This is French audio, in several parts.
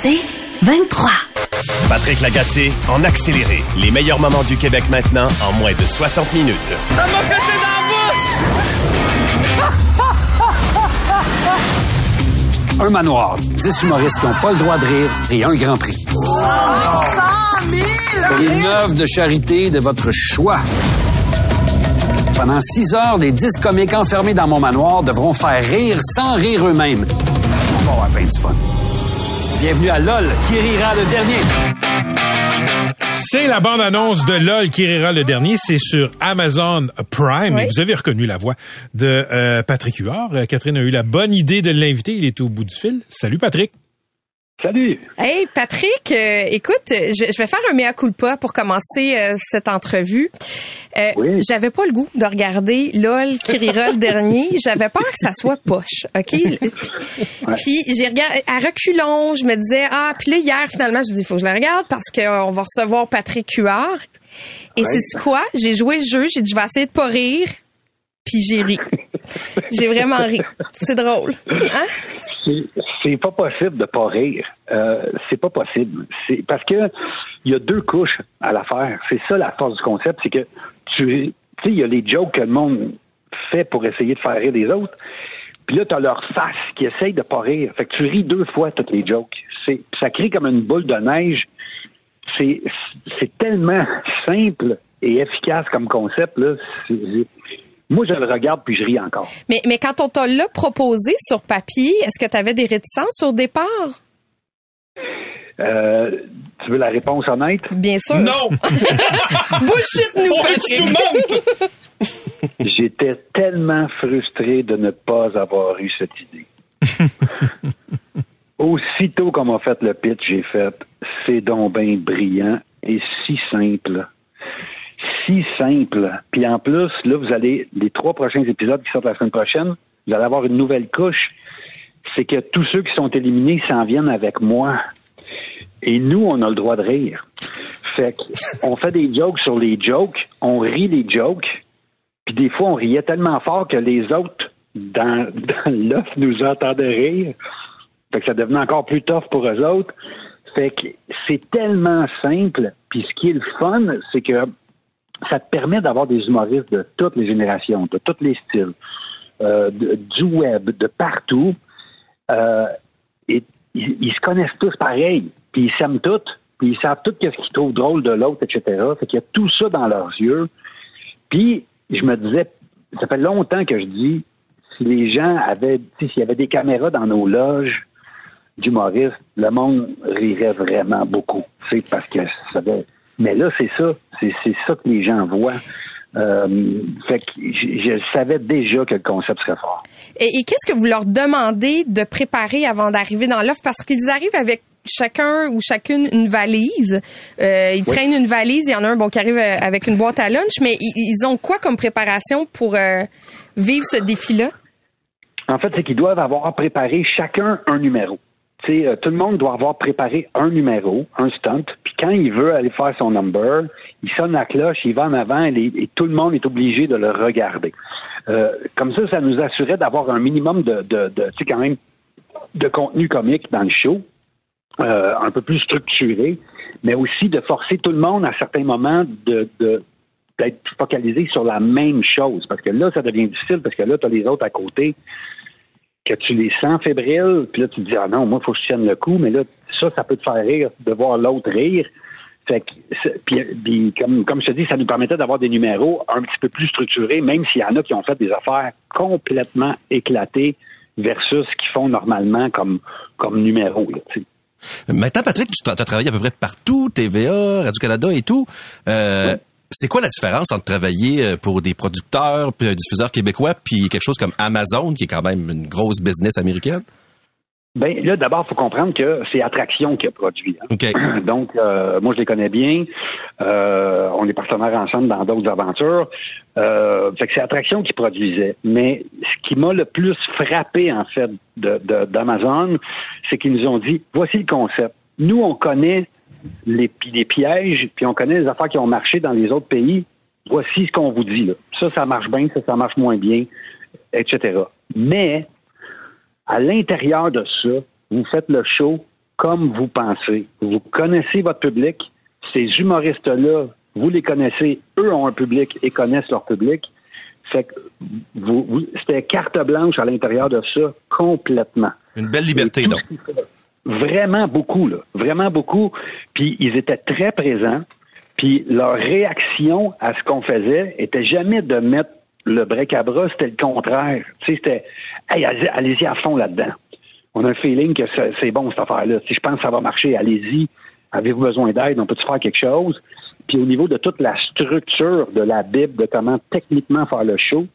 C'est 23. Patrick Lagacé en accéléré. Les meilleurs moments du Québec maintenant en moins de 60 minutes. Ça m'a pété dans Un manoir, 10 humoristes qui n'ont pas le droit de rire et un grand prix. Oh, 100 000! Une œuvre de charité de votre choix. Pendant 6 heures, les 10 comiques enfermés dans mon manoir devront faire rire sans rire eux-mêmes. On va avoir plein de fun. Bienvenue à LOL, qui rira le dernier. C'est la bande-annonce de LOL qui rira le dernier. C'est sur Amazon Prime. Et vous avez reconnu la voix de euh, Patrick Huard. Euh, Catherine a eu la bonne idée de l'inviter. Il est au bout du fil. Salut, Patrick. Salut. Hey Patrick, euh, écoute, je, je, vais faire un mea culpa pour commencer euh, cette entrevue. Euh, Oui. J'avais pas le goût de regarder LOL qui rira le dernier. J'avais peur que ça soit poche, ok? Puis j'ai regardé à reculons, je me disais ah puis là hier finalement je dis faut que je la regarde parce qu'on va recevoir Patrick Huard. Et Ouais. c'est quoi? J'ai joué le jeu, j'ai dit je vais essayer de pas rire. Puis j'ai ri. j'ai vraiment ri. C'est drôle. Hein? C'est- pas possible de pas rire. Euh, c'est pas possible. C'est parce que il y a deux couches à l'affaire. C'est ça la force du concept, c'est que tu tu sais, il y a les jokes que le monde fait pour essayer de faire rire les autres. Puis là, tu as leur face qui essaye de pas rire. Fait que tu ris deux fois toutes les jokes. C'est, ça crée comme une boule de neige. C'est, c'est tellement simple et efficace comme concept. Là. Moi, je le regarde puis je ris encore. Mais, mais quand on t'a l'a proposé sur papier, est-ce que tu avais des réticences au départ? Euh, tu veux la réponse honnête? Bien sûr. Non! Bullshit nous, Patrick. J'étais tellement frustré de ne pas avoir eu cette idée. Aussitôt qu'on m'a fait le pitch, j'ai fait c'est donc bien brillant et si simple. Si simple. Puis en plus, là, vous allez, les trois prochains épisodes qui sortent la semaine prochaine, vous allez avoir une nouvelle couche. C'est que tous ceux qui sont éliminés s'en viennent avec moi. Et nous, on a le droit de rire. Fait on fait des jokes sur les jokes, on rit les jokes, puis des fois, on riait tellement fort que les autres dans, dans l'offre nous entendaient rire. Fait que ça devenait encore plus tough pour eux autres. Fait que c'est tellement simple. Puis ce qui est le fun, c'est que ça te permet d'avoir des humoristes de toutes les générations, de tous les styles, euh, du web, de partout. Euh, et ils, se connaissent tous pareil, puis ils s'aiment tous, puis ils savent tous qu'est-ce qu'ils trouvent drôle de l'autre, etc. Fait qu'il y a tout ça dans leurs yeux. Puis je me disais, ça fait longtemps que je dis, si les gens avaient, s'il y avait des caméras dans nos loges d'humoristes, le monde rirait vraiment beaucoup. Sais, parce que ça avait- Mais là, c'est ça. C'est ça que les gens voient. Euh, fait que je, je savais déjà que le concept serait fort. Et, et qu'est-ce que vous leur demandez de préparer avant d'arriver dans l'offre? Parce qu'ils arrivent avec chacun ou chacune une valise. Euh, ils traînent une valise. Il y en a un bon qui arrive euh, avec une boîte à lunch, mais ils, ils ont quoi comme préparation pour euh, vivre ce défi-là? En fait, c'est qu'ils doivent avoir préparé chacun un numéro. Tout le monde doit avoir préparé un numéro, un stunt, quand il veut aller faire son number, il sonne la cloche, il va en avant et, tout le monde est obligé de le regarder. Euh, comme ça, ça nous assurait d'avoir un minimum de, quand même, de contenu comique dans le show, euh, un peu plus structuré, mais aussi de forcer tout le monde à certains moments de, de d'être focalisé sur la même chose. Parce que là, ça devient difficile parce que là, tu as les autres à côté que tu les sens fébriles, puis là, tu te dis, ah non, moi, il faut que je tienne le coup, mais là, ça, ça peut te faire rire, de voir l'autre rire. Fait que, puis, puis comme, comme je te dis, ça nous permettait d'avoir des numéros un petit peu plus structurés, même s'il y en a qui ont fait des affaires complètement éclatées versus ce qu'ils font normalement comme, comme numéro. Là. Maintenant, Patrick, tu as travaillé à peu près partout, TVA, Radio-Canada et tout. Euh, C'est quoi la différence entre travailler euh, pour des producteurs, puis un diffuseur québécois, puis quelque chose comme Amazon, qui est quand même une grosse business américaine? Ben là, d'abord, il faut comprendre que c'est Attraction qui a produit. hein. Donc, euh, moi, je les connais bien. Euh, on est partenaires ensemble dans d'autres aventures. Euh, fait que c'est Attraction qui produisait. Mais ce qui m'a le plus frappé, en fait, de- de- d'Amazon, c'est qu'ils nous ont dit, voici le concept. Nous, on connaît les, les pièges, puis on connaît les affaires qui ont marché dans les autres pays. Voici ce qu'on vous dit. Là. Ça, ça marche bien, ça, ça marche moins bien, etc. Mais à l'intérieur de ça, vous faites le show comme vous pensez. Vous connaissez votre public. Ces humoristes-là, vous les connaissez. Eux ont un public et connaissent leur public. Fait que vous, vous- c'était carte blanche à l'intérieur de ça complètement. Une belle liberté, donc. Vraiment beaucoup, là. Vraiment beaucoup. Puis ils étaient très présents. Puis leur réaction à ce qu'on faisait était jamais de mettre le break à bras, c'était le contraire. Tu sais, c'était Hey, allez- allez-y à fond là-dedans. On a un feeling que c'est bon cette affaire-là. Si je pense que ça va marcher, allez-y. Avez-vous besoin d'aide? On peut-tu faire quelque chose? Puis au niveau de toute la structure de la Bible, de comment techniquement faire le show,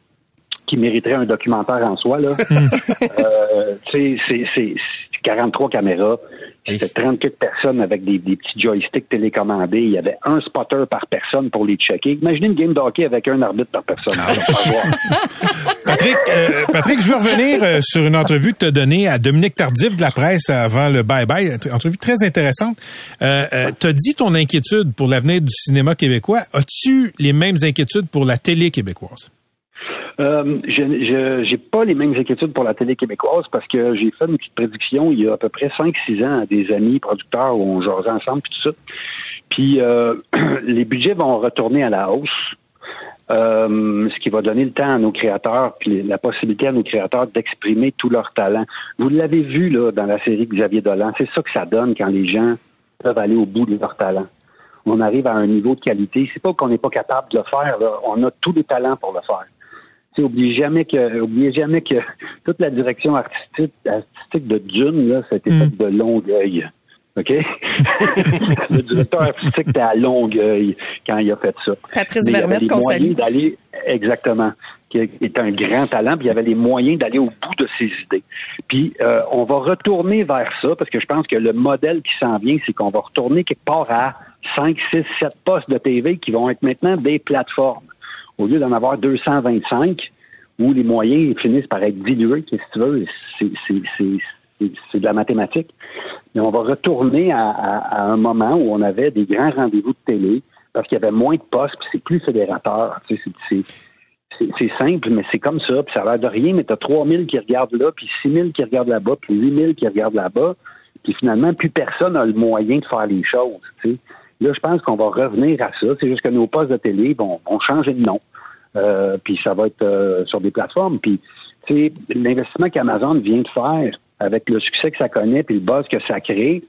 qui mériterait un documentaire en soi, là. euh, c'est 43 caméras. C'était 30 quelques personnes avec des, des petits joysticks télécommandés. Il y avait un spotter par personne pour les checker. Imaginez une game de hockey avec un arbitre par personne. Voir. Patrick, euh, Patrick, je veux revenir euh, sur une entrevue que tu as donnée à Dominique Tardif de la presse avant le bye-bye. Une Entrevue très intéressante. Euh, euh, tu as dit ton inquiétude pour l'avenir du cinéma québécois. As-tu les mêmes inquiétudes pour la télé québécoise? Euh, je j'ai pas les mêmes inquiétudes pour la télé québécoise parce que j'ai fait une petite prédiction il y a à peu près 5-6 ans à des amis producteurs où on jasait ensemble puis tout ça. Puis euh, les budgets vont retourner à la hausse. Euh, ce qui va donner le temps à nos créateurs, puis la possibilité à nos créateurs d'exprimer tout leur talent. Vous l'avez vu là dans la série Xavier Dolan, c'est ça que ça donne quand les gens peuvent aller au bout de leur talent. On arrive à un niveau de qualité. C'est pas qu'on n'est pas capable de le faire. Là. On a tous les talents pour le faire. Oubliez jamais que, oubliez jamais que toute la direction artistique, artistique de Dune, là, c'était Mm. de Longueuil. OK? le directeur artistique était à Longueuil quand il a fait ça. Patrice Vermette, qu'on moyens salue. d'aller, exactement, qui est un grand talent, puis il avait les moyens d'aller au bout de ses idées. Puis euh, on va retourner vers ça, parce que je pense que le modèle qui s'en vient, c'est qu'on va retourner quelque part à 5, 6, 7 postes de TV qui vont être maintenant des plateformes. Au lieu d'en avoir 225, où les moyens finissent par être dilués, qu'est-ce que tu veux, c'est- de la mathématique. Mais on va retourner à, à- à un moment où on avait des grands rendez-vous de télé, parce qu'il y avait moins de postes, puis c'est plus fédérateur. Tu sais, c'est simple, mais c'est comme ça, puis ça a l'air de rien, mais tu as 3000 qui regardent là, puis 6000 qui regardent là-bas, puis 8000 qui regardent là-bas, puis finalement, plus personne n'a le moyen de faire les choses. tu sais. Là, je pense qu'on va revenir à ça. C'est juste que nos postes de télé vont, vont changer de nom. Euh, puis ça va être euh, sur des plateformes. Puis, tu sais, l'investissement qu'Amazon vient de faire avec le succès que ça connaît puis le buzz que ça crée,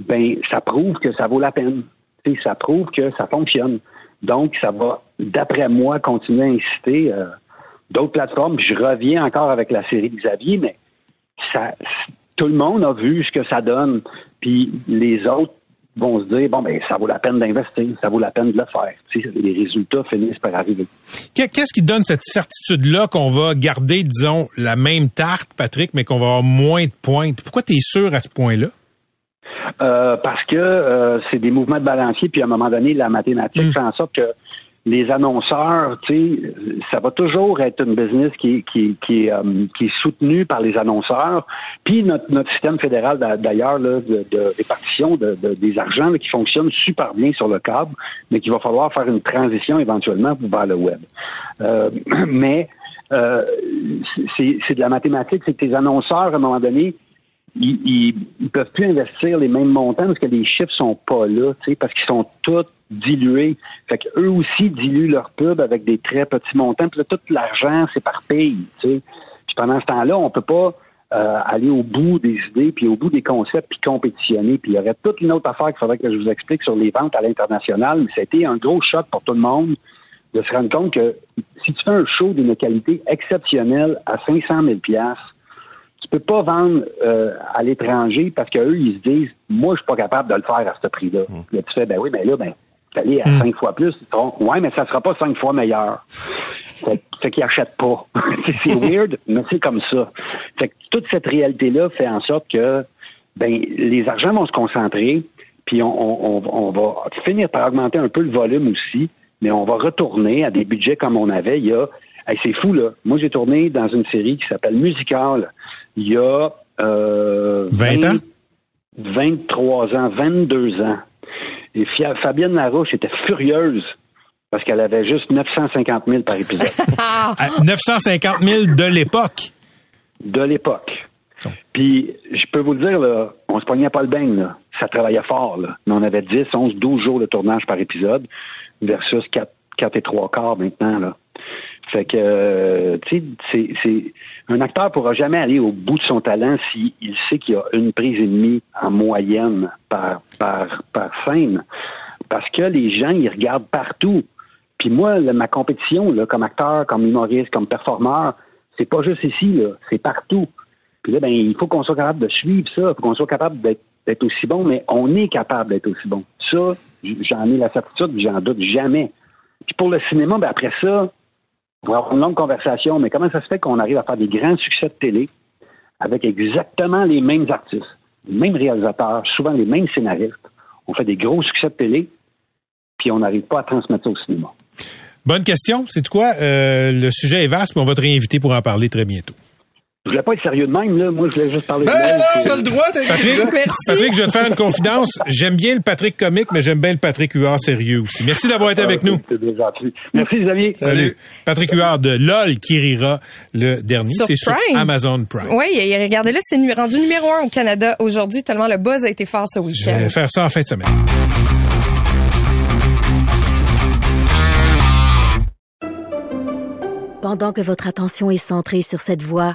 ben ça prouve que ça vaut la peine. Tu sais, ça prouve que ça fonctionne. Donc, ça va, d'après moi, continuer à inciter euh, d'autres plateformes. Je reviens encore avec la série de Xavier, mais ça, tout le monde a vu ce que ça donne. Puis les autres vont se dire, bon, ben ça vaut la peine d'investir, ça vaut la peine de le faire. Tu sais, les résultats finissent par arriver. Qu'est- Qu'est-ce qui donne cette certitude-là qu'on va garder, disons, la même tarte, Patrick, mais qu'on va avoir moins de pointes? Pourquoi tu es sûr à ce point-là? Euh, parce que euh, c'est des mouvements de balancier, puis à un moment donné, la mathématique fait en sorte que les annonceurs, tu sais, ça va toujours être une business qui, qui, qui, euh, qui est soutenue par les annonceurs. Puis notre, notre système fédéral, d'a- d'ailleurs, de, de répartition de, de- des argents là, qui fonctionne super bien sur le câble, mais qu'il va falloir faire une transition éventuellement vers le web. Euh, mais euh, c'est de la mathématique, c'est que tes annonceurs, à un moment donné, ils, ils peuvent plus investir les mêmes montants parce que les chiffres sont pas là, parce qu'ils sont tous dilués. Fait que eux aussi diluent leur pub avec des très petits montants. Puis là, tout l'argent s'éparpille. Puis pendant ce temps-là, on peut pas euh, aller au bout des idées, puis au bout des concepts, puis compétitionner. Puis il y aurait toute une autre affaire qu'il faudrait que je vous explique sur les ventes à l'international. Mais c'était un gros choc pour tout le monde de se rendre compte que si tu fais un show d'une qualité exceptionnelle à 500 000 tu peux pas vendre euh, à l'étranger parce qu'eux, ils se disent, moi, je suis pas capable de le faire à ce prix-là. Là, tu fais, ben oui, mais là, ben, aller à cinq fois plus. Ils ouais, mais ça sera pas cinq fois meilleur. Fait, fait qu'ils achètent pas. C'est- c'est weird, mais c'est comme ça. Fait que toute cette réalité-là fait en sorte que ben les argents vont se concentrer, puis on, on, on- on va finir par augmenter un peu le volume aussi, mais on va retourner à des budgets comme on avait il y a. Hey, c'est fou là. Moi, j'ai tourné dans une série qui s'appelle Musical. Il y a euh, 20 ans? 23 ans, 22 ans. Et Fia- Fabienne Larouche était furieuse parce qu'elle avait juste 950 000 par épisode Ah, À 950 000 de l'époque. de l'époque. Puis, je peux vous le dire, là, on se pognait pas le bain, là. Ça travaillait fort, là. Mais on avait 10, 11, 12 jours de tournage par épisode versus 4, 4 et 3 quarts maintenant, là. Fait que, euh, tu sais, c'est, un acteur pourra jamais aller au bout de son talent s'il sait qu'il y a une prise et demie en moyenne par, par, scène. Parce que les gens, ils regardent partout. Puis moi, ma compétition, comme acteur, comme humoriste, comme performeur, c'est pas juste ici, c'est partout. Puis là, ben, il faut qu'on soit capable de suivre ça, il faut qu'on soit capable d'être, aussi bon, mais on est capable d'être aussi bon. Ça, j'en ai la certitude, j'en doute jamais. Puis pour le cinéma, ben après ça, avoir une longue conversation, mais comment ça se fait qu'on arrive à faire des grands succès de télé avec exactement les mêmes artistes, les mêmes réalisateurs, souvent les mêmes scénaristes? On fait des gros succès de télé, puis on n'arrive pas à transmettre ça au cinéma. Bonne question. C'est quoi? Euh, le sujet est vaste, mais on va te réinviter pour en parler très bientôt. Je voulais pas être sérieux de même, là. Moi, je voulais juste parler de Ben non, puis- t'as le droit, Patrick, Merci. Patrick, je vais te faire une confidence. J'aime bien le Patrick comique, mais j'aime bien le Patrick Huard sérieux aussi. Merci d'avoir été avec nous. C'est bien gentil. Merci, amis. Salut. Patrick Huard de LOL qui rira le dernier. C'est sur. Amazon Prime. Oui, et regardez là, c'est rendu numéro un au Canada aujourd'hui, tellement le buzz a été fort ce Je week-end. vais faire ça en fin de semaine. Pendant que votre attention est centrée sur cette voix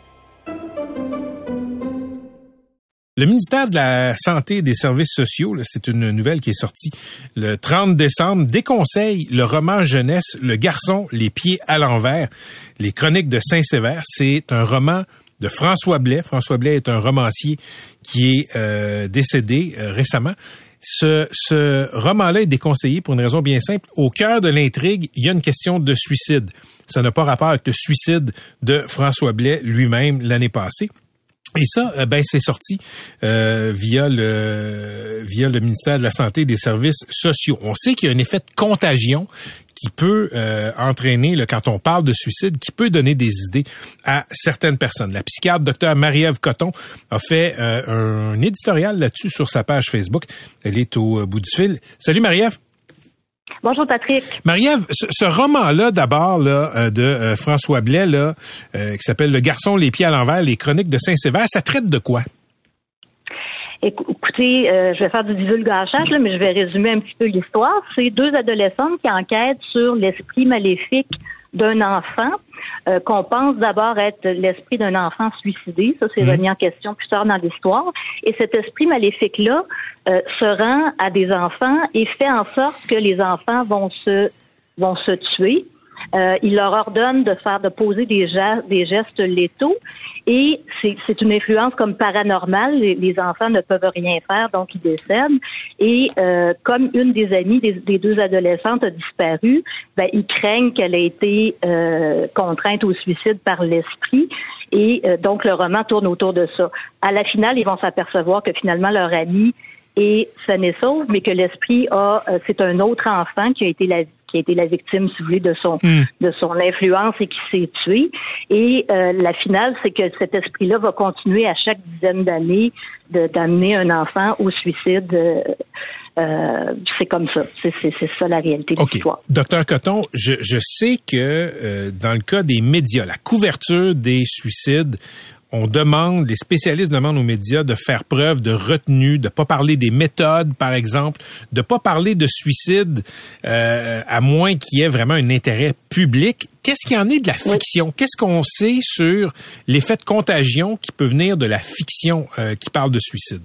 Le ministère de la Santé et des Services sociaux, c'est une nouvelle qui est sortie le 30 décembre, déconseille le roman jeunesse Le garçon, les pieds à l'envers, les chroniques de Saint-Sévère. C'est un roman de François Blais. François Blais est un romancier qui est euh, décédé euh, récemment. Ce, ce roman-là est déconseillé pour une raison bien simple. Au cœur de l'intrigue, il y a une question de suicide. Ça n'a pas rapport avec le suicide de François Blais lui-même l'année passée. Et ça, euh, ben c'est sorti euh, via le via le ministère de la Santé et des Services sociaux. On sait qu'il y a un effet de contagion qui peut euh, entraîner, là, quand on parle de suicide, qui peut donner des idées à certaines personnes. La psychiatre docteur Marie-Ève Coton a fait euh, un éditorial là-dessus sur sa page Facebook. Elle est au euh, bout du fil. Salut Marie-Ève. Bonjour Patrick. Marie-Ève, ce, ce roman-là, d'abord, là, euh, de euh, François Blais, là, euh, qui s'appelle Le garçon, les pieds à l'envers, les chroniques de Saint-Sévère, ça traite de quoi? Écou- Écoutez, euh, je vais faire du divulgachage, là, mais je vais résumer un petit peu l'histoire. C'est deux adolescentes qui enquêtent sur l'esprit maléfique d'un enfant euh, qu'on pense d'abord être l'esprit d'un enfant suicidé. Ça, c'est Mhm. remis en question plus tard dans l'histoire. Et cet esprit maléfique-là euh, se rend à des enfants et fait en sorte que les enfants vont se vont se tuer. Euh, il leur ordonne de faire, de poser des, gestes, des gestes létaux. Et c'est une influence comme paranormale. Les, les enfants ne peuvent rien faire, donc ils décèdent. Et euh, comme une des amies des, des deux adolescentes a disparu, ben, ils craignent qu'elle ait été euh, contrainte au suicide par l'esprit. Et euh, donc le roman tourne autour de ça. À la finale, ils vont s'apercevoir que finalement leur amie est saine et sauve, mais que l'esprit a, euh, c'est un autre enfant qui a été la qui a été la victime, si vous voulez, de son Hmm. de son influence et qui s'est tué. Et euh, la finale, c'est que cet esprit-là va continuer à chaque dizaine d'années d'amener un enfant au suicide. Euh, euh, c'est comme ça. C'est c'est- c'est ça la réalité de l'histoire. Docteur Coton, je, je sais que euh, dans le cas des médias, la couverture des suicides, on demande, les spécialistes demandent aux médias de faire preuve de retenue, de pas parler des méthodes, par exemple, de pas parler de suicide, euh, à moins qu'il y ait vraiment un intérêt public. Qu'est-ce qu'il y en est de la fiction? Qu'est-ce qu'on sait sur l'effet de contagion qui peut venir de la fiction euh, qui parle de suicide?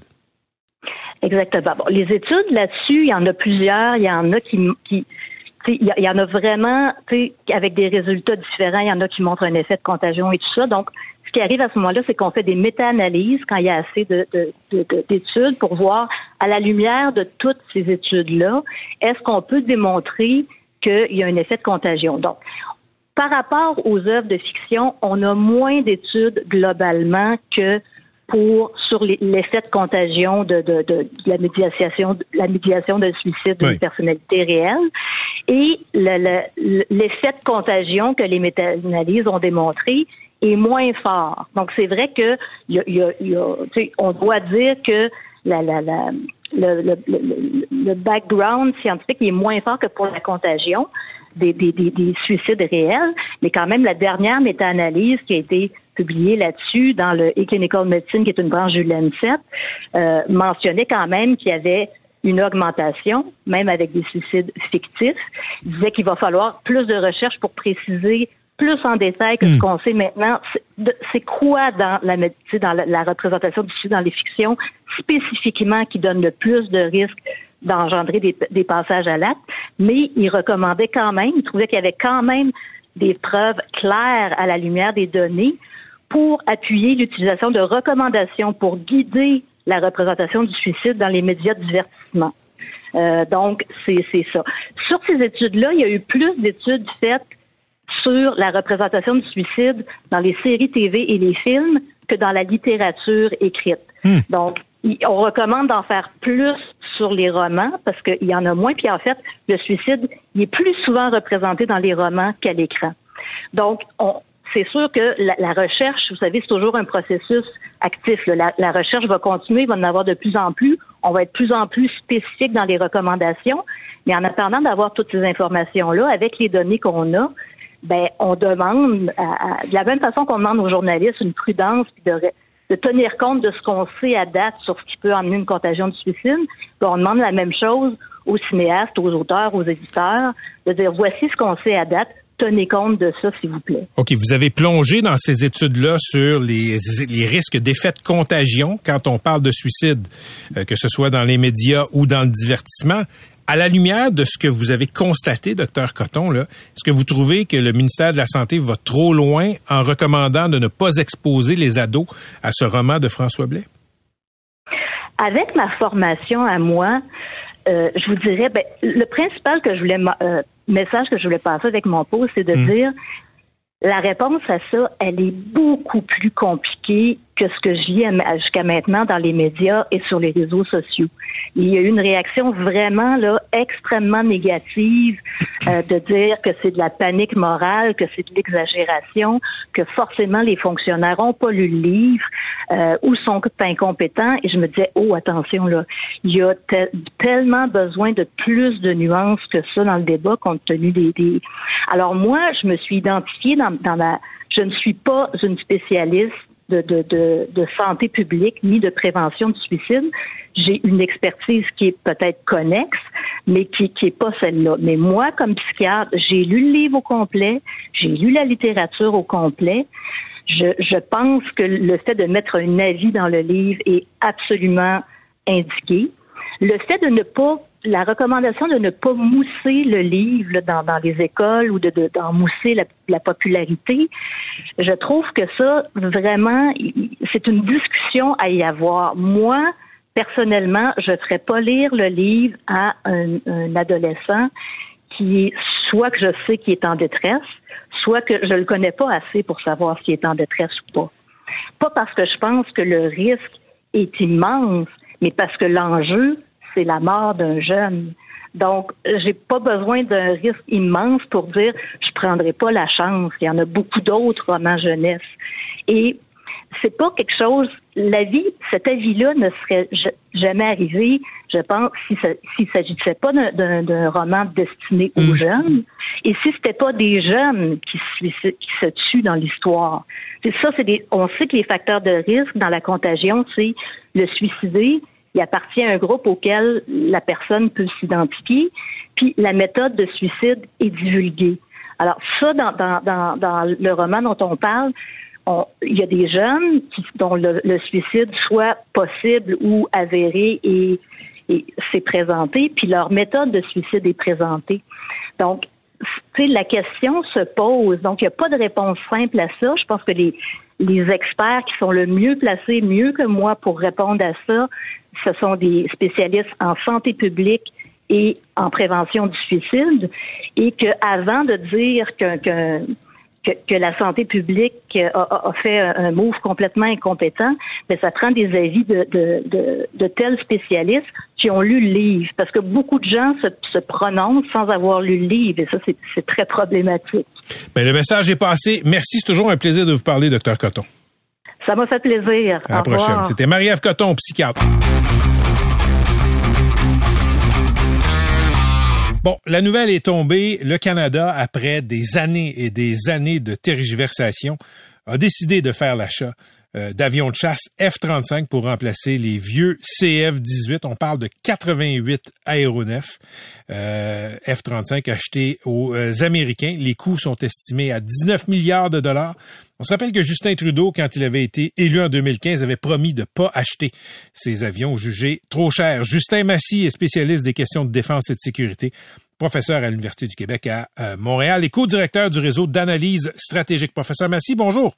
Exactement. Bon, les études là-dessus, il y en a plusieurs. Il y en a qui, qui il y, y, en a vraiment, avec des résultats différents. Il y en a qui montrent un effet de contagion et tout ça. Donc, qui arrive à ce moment-là, c'est qu'on fait des méta-analyses quand il y a assez d'études de, pour voir, à la lumière de toutes ces études-là, est-ce qu'on peut démontrer qu'il y a un effet de contagion? Donc, par rapport aux œuvres de fiction, on a moins d'études globalement que pour sur l'effet de contagion de, de, de, la médiation la médiation d'un suicide d'une personnalité réelle et l'effet de contagion que les méta-analyses ont démontré est moins fort. Donc c'est vrai que y a, y a, on doit dire que la, la, la le, le, le, background scientifique est moins fort que pour la contagion des, des, des, des suicides réels, mais quand même la dernière méta-analyse qui a été publié là-dessus dans le E-Clinical Medicine, qui est une branche du Lancet, euh, mentionnait quand même qu'il y avait une augmentation, même avec des suicides fictifs. Il disait qu'il va falloir plus de recherches pour préciser plus en détail que ce hmm. qu'on sait maintenant. C'est quoi dans la dans la, représentation du suicide dans les fictions spécifiquement qui donne le plus de risques d'engendrer des, des, passages à l'acte, mais il recommandait quand même, il trouvait qu'il y avait quand même des preuves claires à la lumière des données pour appuyer l'utilisation de recommandations pour guider la représentation du suicide dans les médias de divertissement. Euh, donc, c'est ça. Sur ces études-là, il y a eu plus d'études faites sur la représentation du suicide dans les séries TV et les films que dans la littérature écrite. Hmm. Donc, on recommande d'en faire plus sur les romans parce qu'il y en a moins. Puis en fait, le suicide, il est plus souvent représenté dans les romans qu'à l'écran. Donc, on, c'est sûr que la, recherche, vous savez, c'est toujours un processus actif. La, recherche va continuer, il va en avoir de plus en plus. On va être de plus en plus spécifique dans les recommandations. Mais en attendant d'avoir toutes ces informations-là, avec les données qu'on a, ben, on demande, de la même façon qu'on demande aux journalistes une prudence de, tenir compte de ce qu'on sait à date sur ce qui peut amener une contagion de suicide, ben, on demande la même chose aux cinéastes, aux auteurs, aux éditeurs, de dire voici ce qu'on sait à date, tenez compte de ça, s'il vous plaît. OK, vous avez plongé dans ces études-là sur les, les risques d'effets de contagion quand on parle de suicide, euh, que ce soit dans les médias ou dans le divertissement. À la lumière de ce que vous avez constaté, docteur Coton, est-ce que vous trouvez que le ministère de la Santé va trop loin en recommandant de ne pas exposer les ados à ce roman de François Blais? Avec ma formation à moi, euh, je vous dirais, ben, le principal que je voulais euh, message que je voulais passer avec mon pause, c'est de hmm. dire la réponse à ça, elle est beaucoup plus compliquée que ce que je lis jusqu'à maintenant dans les médias et sur les réseaux sociaux. Il y a eu une réaction vraiment là extrêmement négative euh, de dire que c'est de la panique morale, que c'est de l'exagération, que forcément les fonctionnaires ont pas lu le livre euh, ou sont incompétents. Et je me disais oh attention là, il y a tellement besoin de plus de nuances que ça dans le débat compte tenu des. des... Alors moi, je me suis identifiée dans, dans la je ne suis pas une spécialiste de, de, de, santé publique ni de prévention du suicide. J'ai une expertise qui est peut-être connexe, mais qui qui pas celle-là. Mais moi, comme psychiatre, j'ai lu le livre au complet, j'ai lu la littérature au complet. Je, je pense que le fait de mettre un avis dans le livre est absolument indiqué. Le fait de ne pas la recommandation de ne pas mousser le livre dans, les écoles ou de, d'en mousser la, la, popularité, je trouve que ça, vraiment, c'est une discussion à y avoir. Moi, personnellement, je ne ferais pas lire le livre à un, adolescent qui soit que je sais qu'il est en détresse, soit que je le connais pas assez pour savoir s'il est en détresse ou pas. Pas parce que je pense que le risque est immense, mais parce que l'enjeu, c'est la mort d'un jeune. Donc, j'ai pas besoin d'un risque immense pour dire je prendrai pas la chance. Il y en a beaucoup d'autres romans jeunesse. Et c'est pas quelque chose. La vie, cet avis-là ne serait jamais arrivé, je pense, si s'il s'agissait pas d'un roman destiné aux mm. jeunes, et si c'était pas des jeunes qui, qui se tuent dans l'histoire. C'est ça, c'est des. On sait que les facteurs de risque dans la contagion, c'est le suicider, il appartient à un groupe auquel la personne peut s'identifier, puis la méthode de suicide est divulguée. Alors ça, dans, le roman dont on parle, il y a des jeunes dont le, suicide soit possible ou avéré et, et s'est présenté, puis leur méthode de suicide est présentée. Donc, la question se pose. Donc, il n'y a pas de réponse simple à ça. Je pense que les experts qui sont le mieux placés, mieux que moi pour répondre à ça, ce sont des spécialistes en santé publique et en prévention du suicide, et qu'avant de dire qu'un que, la santé publique a, fait un move complètement incompétent, mais ça prend des avis de, de, de, tels spécialistes qui ont lu le livre, parce que beaucoup de gens se, prononcent sans avoir lu le livre, et ça, c'est très problématique. Bien, le message est passé. Merci, c'est toujours un plaisir de vous parler, docteur Coton. Ça m'a fait plaisir. À la prochaine. C'était Marie-Ève Coton, psychiatre. Bon, la nouvelle est tombée. Le Canada, après des années et des années de tergiversation, a décidé de faire l'achat euh, d'avions de chasse F-35 pour remplacer les vieux CF-18. On parle de 88 aéronefs euh, F-35 achetés aux euh, Américains. Les coûts sont estimés à 19 milliards de dollars. On se rappelle que Justin Trudeau, quand il avait été élu en 2015, avait promis de ne pas acheter ces avions jugés trop chers. Justin Massy est spécialiste des questions de défense et de sécurité, professeur à l'Université du Québec à euh, Montréal et co-directeur du réseau d'analyse stratégique. Professeur Massy, bonjour.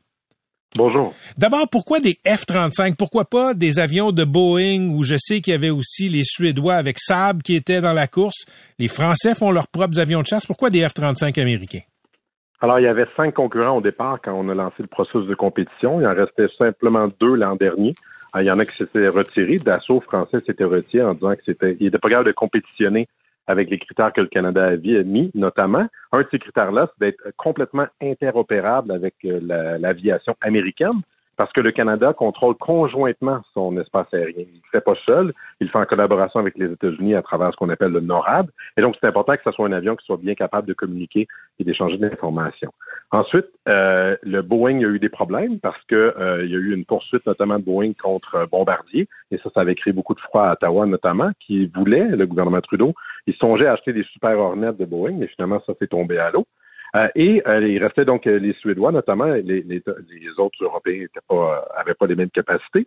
Bonjour. D'abord, pourquoi des F-35? Pourquoi pas des avions de Boeing où je sais qu'il y avait aussi les Suédois avec Saab qui étaient dans la course? Les Français font leurs propres avions de chasse. Pourquoi des F-35 américains? Alors, il y avait cinq concurrents au départ quand on a lancé le processus de compétition. Il en restait simplement deux l'an dernier. Ah, il y en a qui s'étaient retirés. Dassault français s'était retiré en disant que c'était, il n'était pas capable de compétitionner avec les critères que le Canada avait mis, notamment. Un de ces critères-là, c'est d'être complètement interopérable avec euh, l'aviation américaine parce que le Canada contrôle conjointement son espace aérien. Il ne fait pas seul, il fait en collaboration avec les États-Unis à travers ce qu'on appelle le NORAD. Et donc, c'est important que ce soit un avion qui soit bien capable de communiquer et d'échanger de l'information. Ensuite, euh, le Boeing a eu des problèmes parce que euh, il y a eu une poursuite notamment de Boeing contre Bombardier. Et ça, ça avait créé beaucoup de froid à Ottawa notamment, qui voulait, le gouvernement Trudeau, il songeait à acheter des Super Hornets de Boeing, mais finalement, ça s'est tombé à l'eau. Euh, et euh, il restait donc euh, les Suédois, notamment, les, les, autres Européens n'avaient pas, pas les mêmes capacités.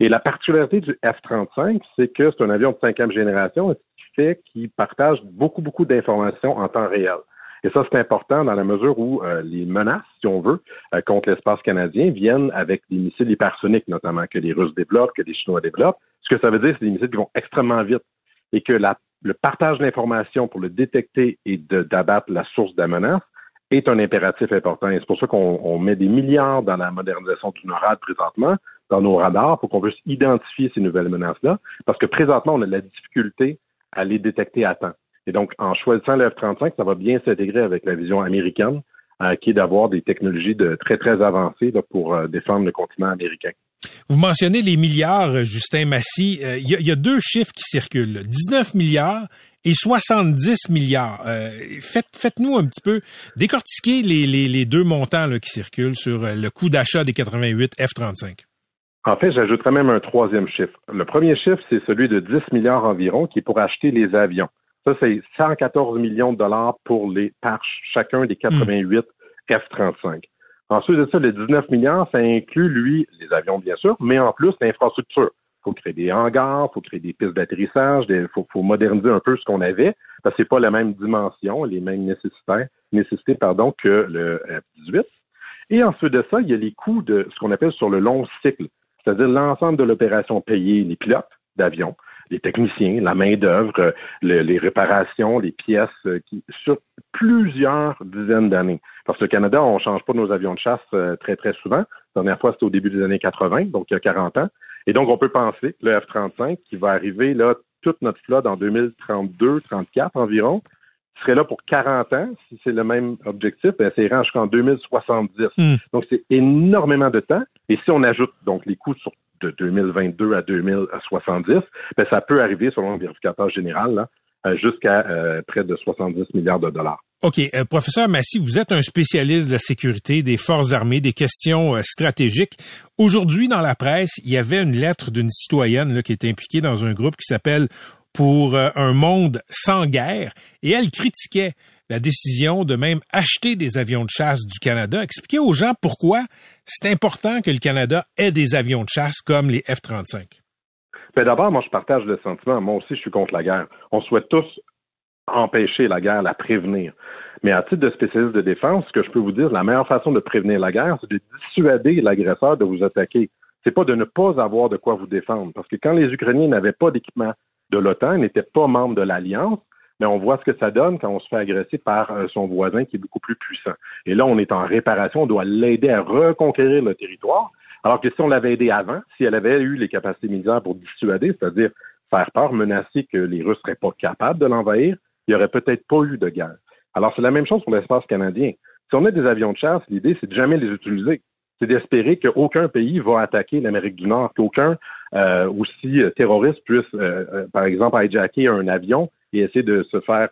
Et la particularité du F-35, c'est que c'est un avion de cinquième génération, ce qui fait qu'il partage beaucoup, beaucoup d'informations en temps réel. Et ça, c'est important dans la mesure où les menaces, si on veut, contre l'espace canadien viennent avec des missiles hypersoniques, notamment que les Russes développent, que les Chinois développent. Ce que ça veut dire, c'est des missiles qui vont extrêmement vite et que la, le partage d'informations pour le détecter et d'abattre la source de la menace est un impératif important. Et c'est pour ça qu'on met des milliards dans la modernisation du NORAD présentement, dans nos radars, pour qu'on puisse identifier ces nouvelles menaces-là, parce que présentement, on a de la difficulté à les détecter à temps. Et donc, en choisissant le F-35, ça va bien s'intégrer avec la vision américaine, euh, qui est d'avoir des technologies de très, très avancées pour euh, défendre le continent américain. Vous mentionnez les milliards, Justin Massy. Euh, il y, a deux chiffres qui circulent. 19 milliards et 70 milliards. Euh, faites, faites-nous un petit peu décortiquer les, les, deux montants là, qui circulent sur euh, le coût d'achat des 88 F-35. En fait, j'ajouterais même un troisième chiffre. Le premier chiffre, c'est celui de 10 milliards environ qui est pour acheter les avions. Ça, c'est 114 millions de dollars pour les par chacun des 88 F-35. Ensuite de ça, les 19 milliards, ça inclut, lui, les avions, bien sûr, mais en plus, l'infrastructure faut créer des hangars, faut créer des pistes d'atterrissage, il faut, moderniser un peu ce qu'on avait, parce que c'est pas la même dimension, les mêmes nécessités, nécessités pardon, que le F-18. Et ensuite de ça, il y a les coûts de ce qu'on appelle sur le long cycle, c'est-à-dire l'ensemble de l'opération payée, les pilotes d'avion, les techniciens, la main-d'œuvre, les réparations, les pièces, euh, qui, sur plusieurs dizaines d'années. Parce que au Canada, on ne change pas nos avions de chasse euh, très, très souvent. La dernière fois, c'était au début des années 80, donc il y a 40 ans. Et donc, on peut penser que le F-35, qui va arriver là, toute notre flotte en 2032-34 environ, serait là pour 40 ans, si c'est le même objectif, ben, ça ira jusqu'en 2070. Hmm. Donc, c'est énormément de temps. Et si on ajoute donc les coûts de 2022 à 2070, ben, ça peut arriver, selon le vérificateur général, là, jusqu'à euh, près de 70 milliards de dollars. OK. Euh, professeur Massy, vous êtes un spécialiste de la sécurité, des forces armées, des questions stratégiques. Aujourd'hui, dans la presse, il y avait une lettre d'une citoyenne là, qui est impliquée dans un groupe qui s'appelle Pour un monde sans guerre, et elle critiquait la décision de même acheter des avions de chasse du Canada. Expliquez aux gens pourquoi c'est important que le Canada ait des avions de chasse comme les F-35. Ben d'abord, moi, je partage le sentiment. Moi aussi, je suis contre la guerre. On souhaite tous empêcher la guerre, la prévenir. Mais à titre de spécialiste de défense, ce que je peux vous dire, la meilleure façon de prévenir la guerre, c'est de dissuader l'agresseur de vous attaquer. C'est pas de ne pas avoir de quoi vous défendre. Parce que quand les Ukrainiens n'avaient pas d'équipement de l'OTAN, n'étaient pas membres de l'Alliance, mais on voit ce que ça donne quand on se fait agresser par euh, son voisin qui est beaucoup plus puissant. Et là, on est en réparation, on doit l'aider à reconquérir le territoire. Alors que si on l'avait aidé avant, si elle avait eu les capacités militaires pour dissuader, c'est-à-dire faire peur, menacer que les Russes seraient pas capables de l'envahir, il n'y aurait peut-être pas eu de guerre. Alors, c'est la même chose pour l'espace canadien. Si on a des avions de chasse, l'idée, c'est de jamais les utiliser. C'est d'espérer qu'aucun pays va attaquer l'Amérique du Nord, qu'aucun euh, aussi euh, terroriste puisse, euh, par exemple, hijacker un avion et essayer de se faire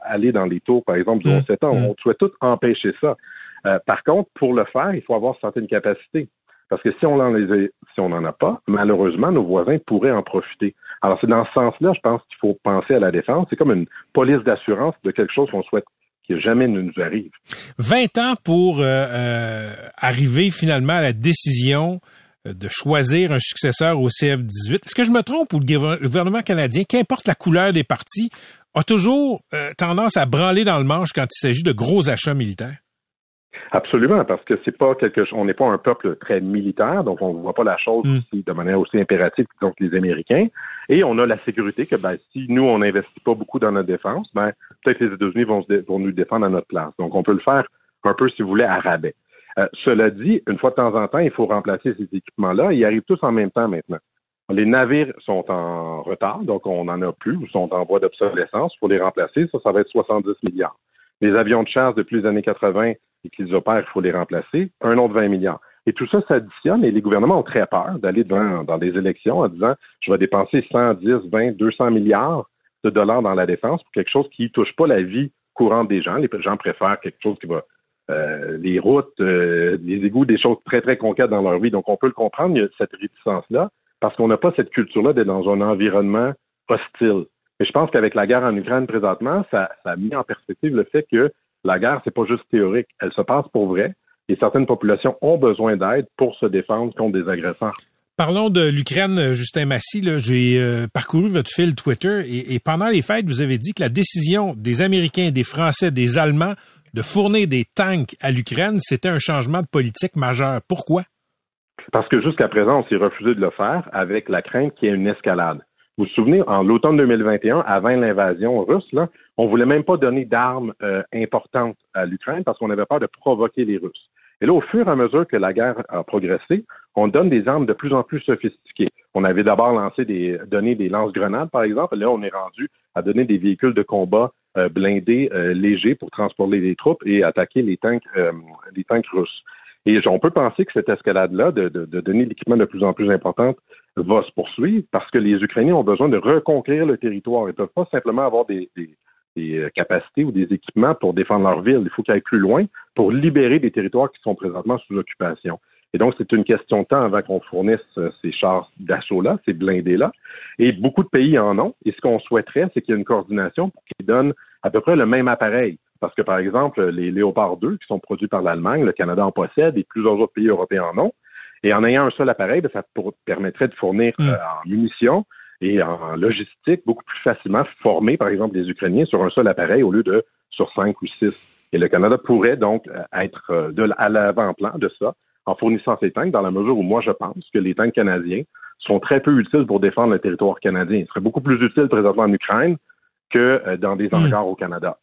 aller dans les tours, par exemple, du 11 mmh. ans. Mmh. On souhaite tout empêcher ça. par contre, pour le faire, il faut avoir certaines capacités. Parce que si on n'en a pas, malheureusement, nos voisins pourraient en profiter. Alors, c'est dans ce sens-là, je pense qu'il faut penser à la défense. C'est comme une police d'assurance de quelque chose qu'on souhaite qui jamais ne nous arrive. 20 ans pour euh, euh, arriver finalement à la décision euh, de choisir un successeur au CF-18. Est-ce que je me trompe ou le gouvernement canadien, qu'importe la couleur des partis, a toujours tendance à branler dans le manche quand il s'agit de gros achats militaires? Absolument, parce que c'est pas quelque chose, on n'est pas un peuple très militaire, donc on ne voit pas la chose Hmm. aussi de manière aussi impérative que donc les Américains. Et on a la sécurité que ben, si nous on n'investit pas beaucoup dans notre défense, ben peut-être les États-Unis vont, vont nous défendre à notre place. Donc on peut le faire un peu si vous voulez à rabais. Euh, cela dit, une fois de temps en temps, il faut remplacer ces équipements-là. Ils arrivent tous en même temps maintenant. Les navires sont en retard, donc on n'en a plus ou sont en voie d'obsolescence. Il faut les remplacer. Ça, ça va être 70 milliards. Les avions de chasse depuis les années 80 et qu'ils opèrent, il faut les remplacer. Un autre 20 milliards. Et tout ça s'additionne et les gouvernements ont très peur d'aller dans des élections en disant je vais dépenser 110, 20, 200 milliards de dollars dans la défense pour quelque chose qui touche pas la vie courante des gens. Les gens préfèrent quelque chose qui va euh, les routes, euh, les égouts, des choses très, très concrètes dans leur vie. Donc, on peut le comprendre, il y a cette réticence-là, parce qu'on n'a pas cette culture-là d'être dans un environnement hostile. Mais je pense qu'avec la guerre en Ukraine présentement, ça, ça a mis en perspective le fait que la guerre, c'est pas juste théorique, elle se passe pour vrai, et certaines populations ont besoin d'aide pour se défendre contre des agresseurs. Parlons de l'Ukraine, Justin Massy. J'ai euh, parcouru votre fil Twitter et, et pendant les fêtes, vous avez dit que la décision des Américains, des Français, des Allemands de fournir des tanks à l'Ukraine, c'était un changement de politique majeur. Pourquoi? Parce que jusqu'à présent, on s'est refusé de le faire avec la crainte qu'il y ait une escalade. Vous vous souvenez, en l'automne 2021, avant l'invasion russe, là, on voulait même pas donner d'armes euh, importantes à l'Ukraine parce qu'on avait peur de provoquer les Russes. Et là, au fur et à mesure que la guerre a progressé, on donne des armes de plus en plus sophistiquées. On avait d'abord lancé des, donné des lance-grenades, par exemple. Là, on est rendu à donner des véhicules de combat euh, blindés euh, légers pour transporter les troupes et attaquer les tanks, euh, les tanks russes. Et on peut penser que cette escalade-là, de, de, de donner l'équipement de plus en plus importante, va se poursuivre parce que les Ukrainiens ont besoin de reconquérir le territoire. Ils ne peuvent pas simplement avoir des, des, euh, capacités ou des équipements pour défendre leur ville. Il faut qu'ils aillent plus loin pour libérer des territoires qui sont présentement sous occupation. Et donc, c'est une question de temps avant qu'on fournisse euh, ces chars d'assaut-là, ces blindés-là. Et beaucoup de pays en ont. Et ce qu'on souhaiterait, c'est qu'il y ait une coordination pour qu'ils donnent à peu près le même appareil. Parce que, par exemple, les Léopard 2, qui sont produits par l'Allemagne, le Canada en possède et plusieurs autres pays européens en ont. Et en ayant un seul appareil, ben, ça pour- permettrait de fournir Mm. euh, en munitions et en logistique beaucoup plus facilement former, par exemple, les Ukrainiens sur un seul appareil au lieu de sur cinq ou six. Et le Canada pourrait donc euh, être euh, de, à l'avant-plan de ça en fournissant ces tanks, dans la mesure où moi je pense que les tanks canadiens sont très peu utiles pour défendre le territoire canadien. Ils seraient beaucoup plus utiles présentement en Ukraine que dans des hangars au Canada.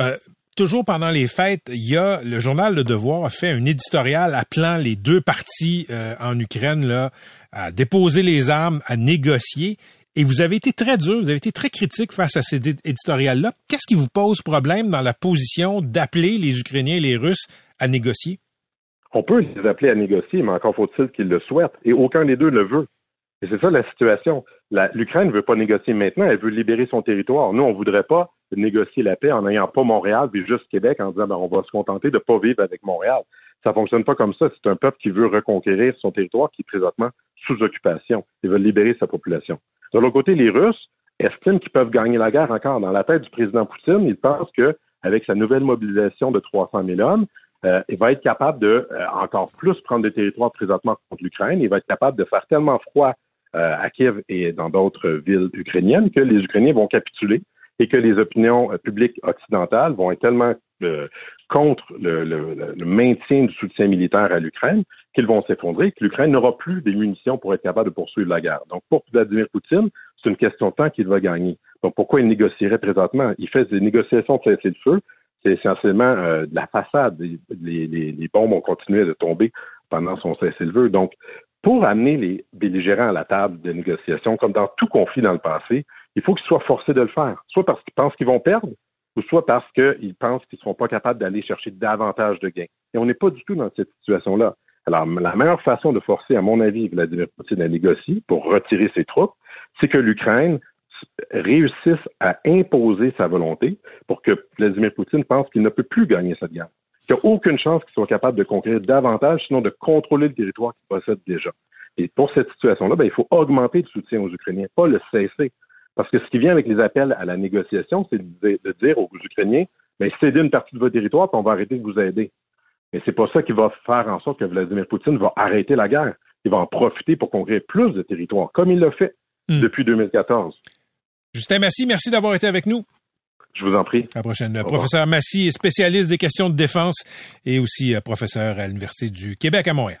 Euh, toujours pendant les fêtes, il y a le journal Le Devoir a fait un éditorial appelant les deux parties euh, en Ukraine à déposer les armes, à négocier. Et vous avez été très dur, vous avez été très critique face à cet édi- éditorial-là. Qu'est-ce qui vous pose problème dans la position d'appeler les Ukrainiens et les Russes à négocier? On peut les appeler à négocier, mais encore faut-il qu'ils le souhaitent. Et aucun des deux ne le veut. Et c'est ça la situation. L'Ukraine ne veut pas négocier maintenant, elle veut libérer son territoire. Nous, on ne voudrait pas négocier la paix en n'ayant pas Montréal, puis juste Québec, en disant ben, on va se contenter de ne pas vivre avec Montréal. Ça fonctionne pas comme ça. C'est un peuple qui veut reconquérir son territoire qui est présentement sous occupation. Ils veulent libérer sa population. De l'autre côté, les Russes estiment qu'ils peuvent gagner la guerre encore. Dans la tête du président Poutine, il pense que avec sa nouvelle mobilisation de 300 000 hommes, euh, il va être capable de euh, encore plus prendre des territoires présentement contre l'Ukraine. Il va être capable de faire tellement froid euh, à Kiev et dans d'autres villes ukrainiennes que les Ukrainiens vont capituler et que les opinions publiques occidentales vont être tellement contre le, le, maintien du soutien militaire à l'Ukraine qu'ils vont s'effondrer, que l'Ukraine n'aura plus des munitions pour être capable de poursuivre la guerre. Donc, pour Vladimir Poutine, c'est une question de temps qu'il va gagner. Donc, pourquoi il négocierait présentement? Il fait des négociations de cesser le feu. C'est essentiellement euh, de la façade. Les, les, les, bombes ont continué de tomber pendant son cessez-le-feu. Donc, pour amener les belligérants à la table de négociation, comme dans tout conflit dans le passé, il faut qu'ils soient forcés de le faire, soit parce qu'ils pensent qu'ils vont perdre, ou soit parce qu'ils pensent qu'ils ne seront pas capables d'aller chercher davantage de gains. Et on n'est pas du tout dans cette situation-là. Alors, la meilleure façon de forcer, à mon avis, Vladimir Poutine à négocier pour retirer ses troupes, c'est que l'Ukraine réussisse à imposer sa volonté pour que Vladimir Poutine pense qu'il ne peut plus gagner cette guerre, qu'il n'y a aucune chance qu'il soit capable de conquérir davantage, sinon de contrôler le territoire qu'il possède déjà. Et pour cette situation-là, ben, il faut augmenter le soutien aux Ukrainiens, pas le cesser. Parce que ce qui vient avec les appels à la négociation, c'est de, dire aux Ukrainiens, mais ben, cédez une partie de votre territoire, puis on va arrêter de vous aider. Mais c'est pas ça qui va faire en sorte que Vladimir Poutine va arrêter la guerre. Il va en profiter pour conquérir plus de territoires, comme il l'a fait hmm. depuis 2014. Justin Massy, merci d'avoir été avec nous. Je vous en prie. À la prochaine. professeur Massy est spécialiste des questions de défense et aussi euh, professeur à l'Université du Québec à Montréal.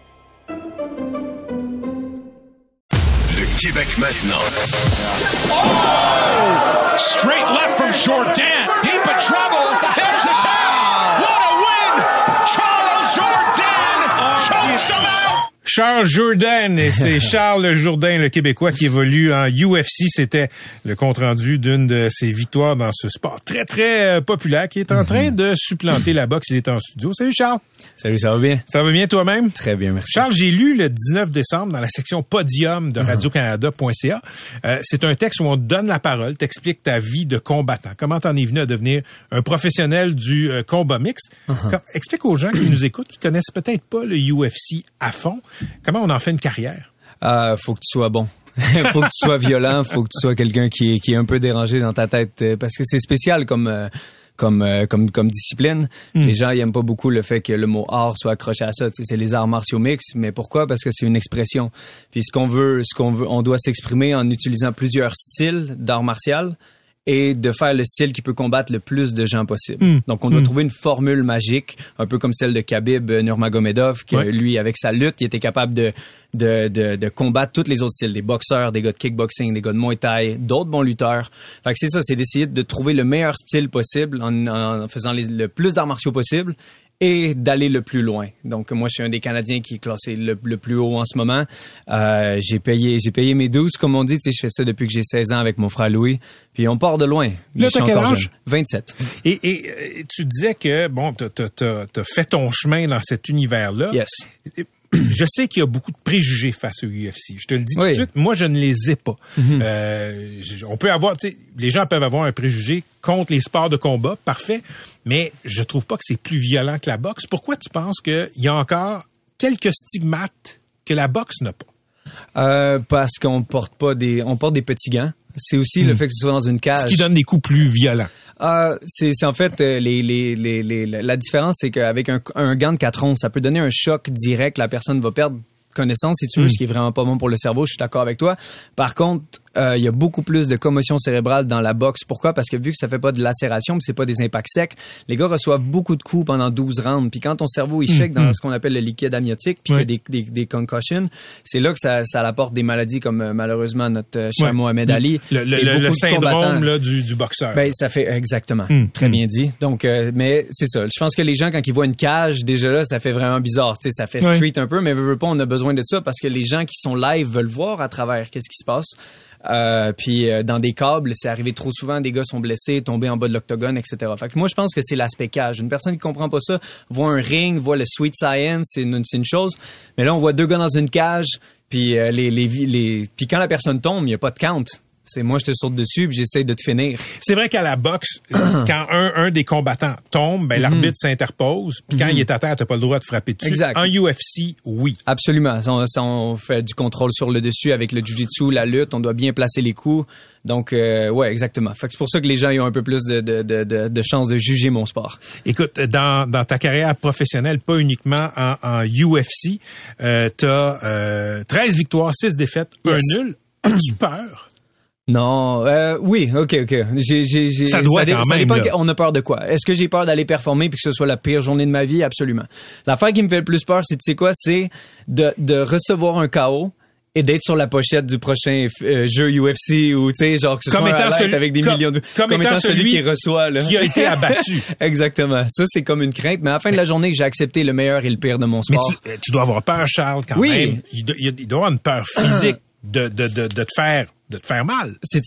Québec maintenant. Oh! Straight left from Jordan. Heap of trouble. There's a tap. What a win! Charles Jordan oh, chokes him out. Charles Jourdain, et c'est Charles Jourdain, le Québécois, qui évolue en UFC. C'était le compte-rendu d'une de ses victoires dans ce sport très, très euh, populaire qui est en train mhm. de supplanter la boxe. Il est en studio. Salut Charles. Salut, ça va bien? Ça va bien toi-même? Très bien, merci. Charles, j'ai lu le 19 décembre dans la section podium de uh-huh. radiocanada.ca. Euh, c'est un texte où on te donne la parole, t'explique ta vie de combattant. Comment t'en es venu à devenir un professionnel du euh, combat mixte? Uh-huh. Explique aux gens qui nous écoutent, qui connaissent peut-être pas le UFC à fond, comment on en fait une carrière? Euh, faut que tu sois bon. faut que tu sois violent, faut que tu sois quelqu'un qui est, qui est un peu dérangé dans ta tête euh, parce que c'est spécial comme euh, comme euh, comme comme discipline. Hmm. Les gens ils aiment pas beaucoup le fait que le mot art soit accroché à ça. C'est les arts martiaux mix, mais pourquoi? Parce que c'est une expression. Puis ce qu'on veut, ce qu'on veut, on doit s'exprimer en utilisant plusieurs styles d'art martial et de faire le style qui peut combattre le plus de gens possible. Hmm. Donc, on doit hmm. trouver une formule magique, un peu comme celle de Khabib Nurmagomedov, qui, lui, avec sa lutte, il était capable de, de, de, de, combattre tous les autres styles, des boxeurs, des gars de kickboxing, des gars de Muay Thai, d'autres bons lutteurs. Fait que c'est ça, c'est d'essayer de trouver le meilleur style possible en, en faisant le plus d'arts martiaux possible et d'aller le plus loin. Donc moi je suis un des Canadiens qui est classé le, plus haut en ce moment. Euh, j'ai payé j'ai payé mes 12 comme on dit, tu sais je fais ça depuis que j'ai 16 ans avec mon frère Louis. Puis on part de loin. Là, t'as quel âge? 27. Et, et euh, tu disais que bon tu as, fait ton chemin dans cet univers là. Yes. je sais qu'il y a beaucoup de préjugés face au UFC. Je te le dis tout de suite, moi je ne les ai pas. Mhm. euh, on peut avoir, tu sais, les gens peuvent avoir un préjugé contre les sports de combat, parfait, mais je trouve pas que c'est plus violent que la boxe. Pourquoi tu penses qu'il y a encore quelques stigmates que la boxe n'a pas? Euh, parce qu'on porte pas des, on porte des petits gants. C'est aussi le hmm. fait que ce soit dans une cage. Ce qui donne des coups plus violents. Euh, c'est en fait euh, les, les, les, les, la différence, c'est qu'avec un, un gant de 4 onces, ça peut donner un choc direct. La personne va perdre connaissance, si tu veux, hmm. ce qui est vraiment pas bon pour le cerveau. Je suis d'accord avec toi. Par contre, Euh, il y a beaucoup plus de commotion cérébrale dans la boxe. Pourquoi? Parce que vu que ça fait pas de lacération, c'est pas des impacts secs, les gars reçoivent beaucoup de coups pendant 12 rounds. Puis quand ton cerveau, il shake dans Mhm. ce qu'on appelle le liquide amniotique, puis a des, des, des concussions, c'est là que ça, ça apporte des maladies comme euh, malheureusement notre euh, cher Ouais. Mohamed Ali. Le, le- le- syndrome là, du, du boxeur. Ben, ça fait exactement. Mm, Très mm. bien dit. Donc, euh, mais c'est ça. Je pense que les gens, quand ils voient une cage, déjà là, ça fait vraiment bizarre. Tu sais, ça fait street un peu, mais veut, veut pas, on a besoin de ça parce que les gens qui sont live veulent voir à travers qu'est-ce qui se passe. Euh, puis euh, dans des câbles, c'est arrivé trop souvent, des gars sont blessés, tombés en bas de l'octogone, etc. Fait que moi, je pense que c'est l'aspect cage. Une personne qui comprend pas ça voit un ring, voit le sweet science, c'est une, chose. Mais là, on voit deux gars dans une cage, puis euh, les, les, les, puis quand la personne tombe, il y a pas de count. C'est moi, je te saute dessus, puis j'essaie de te finir. C'est vrai qu'à la boxe, quand un, un des combattants tombe, ben, l'arbitre s'interpose. Puis quand il est à terre, t'as pas le droit de frapper dessus. Mhm. Exact. En UFC, oui. Absolument. On, on fait du contrôle sur le dessus avec le jujitsu, la lutte. On doit bien placer les coups. Donc, euh, ouais, exactement. Fait que c'est pour ça que les gens ils ont un peu plus de, de, de, de, de chance de juger mon sport. Écoute, dans, dans ta carrière professionnelle, pas uniquement en, en UFC, euh, t'as euh, 13 victoires, 6 défaites, Yes. un nul. As-tu peur? Non, euh, oui, ok, ok. J'ai, j'ai, j'ai- Ça doit dé- quand même, dépend là. que- on a peur de quoi? Est-ce que j'ai peur d'aller performer puis que ce soit la pire journée de ma vie? Absolument. L'affaire qui me fait le plus peur, c'est, tu sais quoi, c'est de, de recevoir un KO et d'être sur la pochette du prochain euh, jeu UFC ou, tu sais, genre que ce Comme soit un étant highlight celui- avec des comme- millions de... comme étant celui qui reçoit, là. qui a été abattu. Exactement. Ça, c'est comme une crainte. Mais à la fin de la journée, j'ai accepté le meilleur et le pire de mon Mais sport. tu, euh, tu dois avoir peur, Charles, quand Oui. même. Il doit, il doit avoir une peur physique de, de, de, de te faire de te faire mal. c'est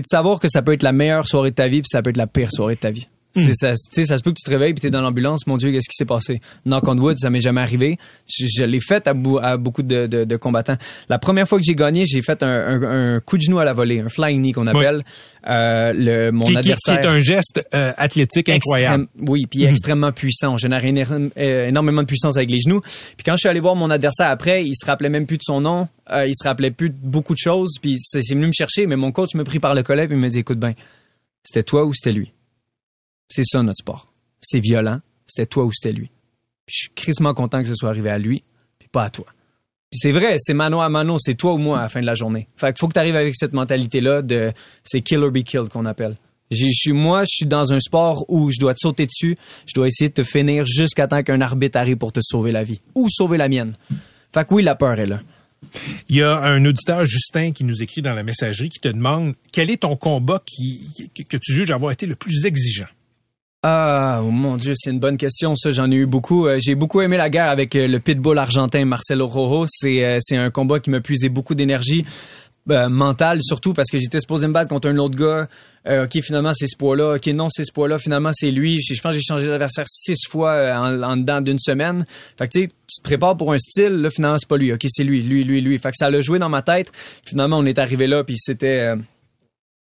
de savoir que ça peut être la meilleure soirée de ta vie puis ça peut être la pire soirée de ta vie. C'est ça, tu sais, ça se peut que tu te réveilles puis t'es dans l'ambulance. Mon Dieu, qu'est-ce qui s'est passé? Knock on wood, ça m'est jamais arrivé. Je, je l'ai fait à, bou- à beaucoup de, de, de combattants. La première fois que j'ai gagné, j'ai fait un, un- un coup de genou à la volée, un flying knee qu'on appelle. Euh, le, mon Qui, qui- qui adversaire. est un geste euh, athlétique incroyable. Extrême- oui, puis Mhm. extrêmement puissant. On génère euh, énormément de puissance avec les genoux. Puis quand je suis allé voir mon adversaire après, il se rappelait même plus de son nom, euh, il se rappelait plus de beaucoup de choses, puis c'est venu me chercher, mais mon coach me prit par le collet il me dit écoute ben, c'était toi ou c'était lui? C'est ça notre sport. C'est violent, c'était toi ou c'était lui. Puis je suis crissement content que ce soit arrivé à lui, puis pas à toi. Puis c'est vrai, c'est mano à mano, c'est toi ou moi à la fin de la journée. Fait qu'il faut que tu arrives avec cette mentalité-là de c'est kill or be killed qu'on appelle. Je suis moi, je suis dans un sport où je dois te sauter dessus, je dois essayer de te finir jusqu'à temps qu'un arbitre arrive pour te sauver la vie ou sauver la mienne. Fait que oui, la peur est là. Il y a un auditeur, Justin, qui nous écrit dans la messagerie, qui te demande quel est ton combat que tu juges avoir été le plus exigeant? Ah, oh mon Dieu, c'est une bonne question. Ça, j'en ai eu beaucoup. Euh, j'ai beaucoup aimé la guerre avec euh, le pitbull argentin Marcelo Rojo. C'est euh, un combat qui m'a puisé beaucoup d'énergie mentale, surtout parce que j'étais supposé me battre contre un autre gars. Ok, finalement c'est ce poids-là. Ok, non, c'est ce poids-là. Finalement c'est lui. Je pense que j'ai changé d'adversaire six fois en, dedans d'une semaine. Fait que tu sais, tu te prépares pour un style. Là, finalement c'est pas lui. Ok, c'est lui, lui, lui, lui. Fait que ça l'a joué dans ma tête. Finalement, on est arrivé là, puis c'était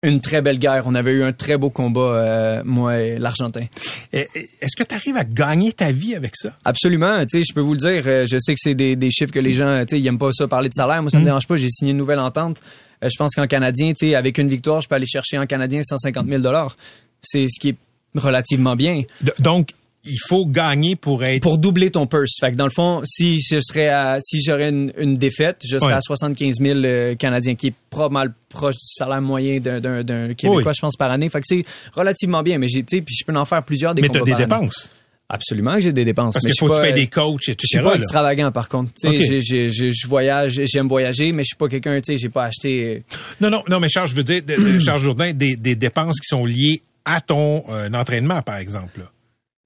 une très belle guerre. On avait eu un très beau combat, euh, moi et l'Argentin. Est-ce que tu arrives à gagner ta vie avec ça? Absolument, tu sais, je peux vous le dire, euh, je sais que c'est des, des chiffres que les gens, tu sais, ils aiment pas ça parler de salaire. Moi, ça me Mm. dérange pas. J'ai signé une nouvelle entente. Euh, je pense qu'en canadien, tu sais, avec une victoire, je peux aller chercher en canadien 150 000 dollars. C'est ce qui est relativement bien. Donc, il faut gagner pour être... Pour doubler ton purse. Fait que dans le fond, si je serais à, si j'aurais une, une défaite, je serais Ouais. à 75 000 euh, canadiens, qui est pas mal proche du salaire moyen d'un, Québécois, Oui. je pense, par année. Fait que c'est relativement bien. Mais j'ai, puis je peux en faire plusieurs des mais tu as combats des année. dépenses. Absolument que j'ai des dépenses. Parce qu'il faut que tu pas- payes des coachs, etc. Je suis pas extravagant par contre. Je voyage, j'aime voyager, mais je suis pas quelqu'un, tu sais, j'ai pas acheté. Non, non, non, mais Charles, je veux dire, Charles Jourdain, des, des dépenses qui sont liées à ton euh, entraînement, par exemple. là.